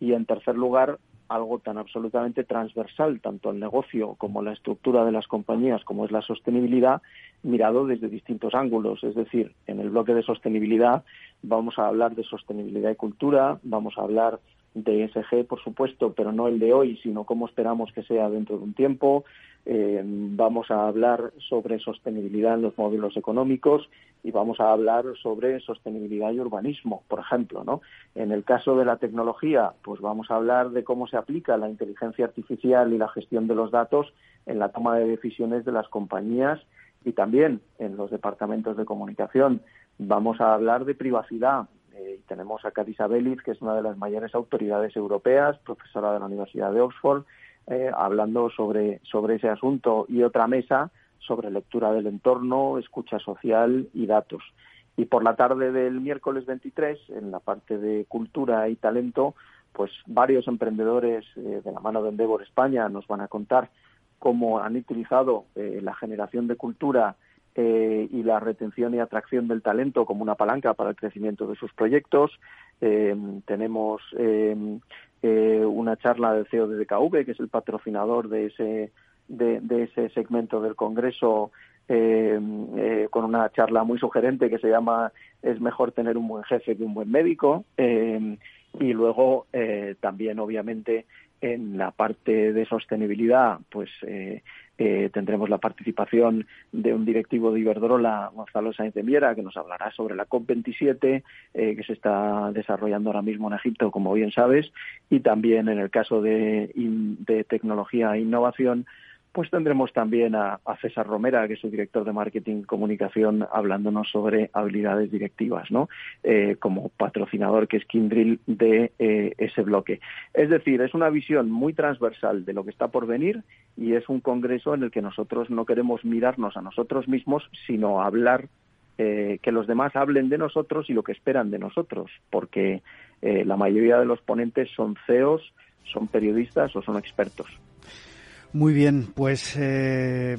Y en tercer lugar, algo tan absolutamente transversal, tanto el negocio como la estructura de las compañías, como es la sostenibilidad, mirado desde distintos ángulos. Es decir, en el bloque de sostenibilidad vamos a hablar de sostenibilidad y cultura, vamos a hablar de ESG, por supuesto, pero no el de hoy, sino cómo esperamos que sea dentro de un tiempo. Eh, vamos a hablar sobre sostenibilidad en los módulos económicos y vamos a hablar sobre sostenibilidad y urbanismo, por ejemplo. ¿no? En el caso de la tecnología, pues vamos a hablar de cómo se aplica la inteligencia artificial y la gestión de los datos en la toma de decisiones de las compañías y también en los departamentos de comunicación. Vamos a hablar de privacidad, eh, tenemos a Cadisa Belis, que es una de las mayores autoridades europeas, profesora de la Universidad de Oxford, eh, hablando sobre, sobre ese asunto y otra mesa sobre lectura del entorno, escucha social y datos. Y por la tarde del miércoles 23, en la parte de cultura y talento, pues varios emprendedores eh, de la mano de Endeavor España nos van a contar cómo han utilizado la generación de cultura eh, y la retención y atracción del talento como una palanca para el crecimiento de sus proyectos. Eh, tenemos eh, una charla del CEO de DKV, que es el patrocinador de ese, de, ese segmento del Congreso, con una charla muy sugerente que se llama Es mejor tener un buen jefe que un buen médico. y luego también, obviamente, en la parte de sostenibilidad, pues eh, tendremos la participación de un directivo de Iberdrola, Gonzalo Sáenz de Miera, que nos hablará sobre la COP27, eh, que se está desarrollando ahora mismo en Egipto, como bien sabes, y también en el caso de tecnología e innovación, pues tendremos también a, César Romera, que es su director de marketing y comunicación, hablándonos sobre habilidades directivas, ¿no? Eh, como patrocinador que es Kindrill de eh, ese bloque. Es decir, es una visión muy transversal de lo que está por venir y es un congreso en el que nosotros no queremos mirarnos a nosotros mismos, sino hablar eh, que los demás hablen de nosotros y lo que esperan de nosotros, porque la mayoría de los ponentes son CEOs, son periodistas o son expertos. Muy bien, pues eh,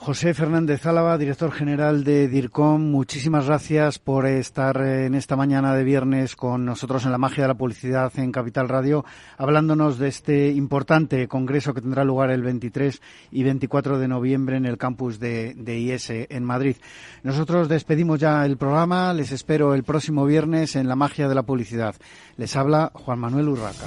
José Fernández Álava, director general de DIRCOM, muchísimas gracias por estar en esta mañana de viernes con nosotros en la magia de la publicidad en Capital Radio, hablándonos de este importante congreso que tendrá lugar el 23 y 24 de noviembre en el campus de, de IS en Madrid. Nosotros despedimos ya el programa, les espero el próximo viernes en la magia de la publicidad. Les habla Juan Manuel Urraca.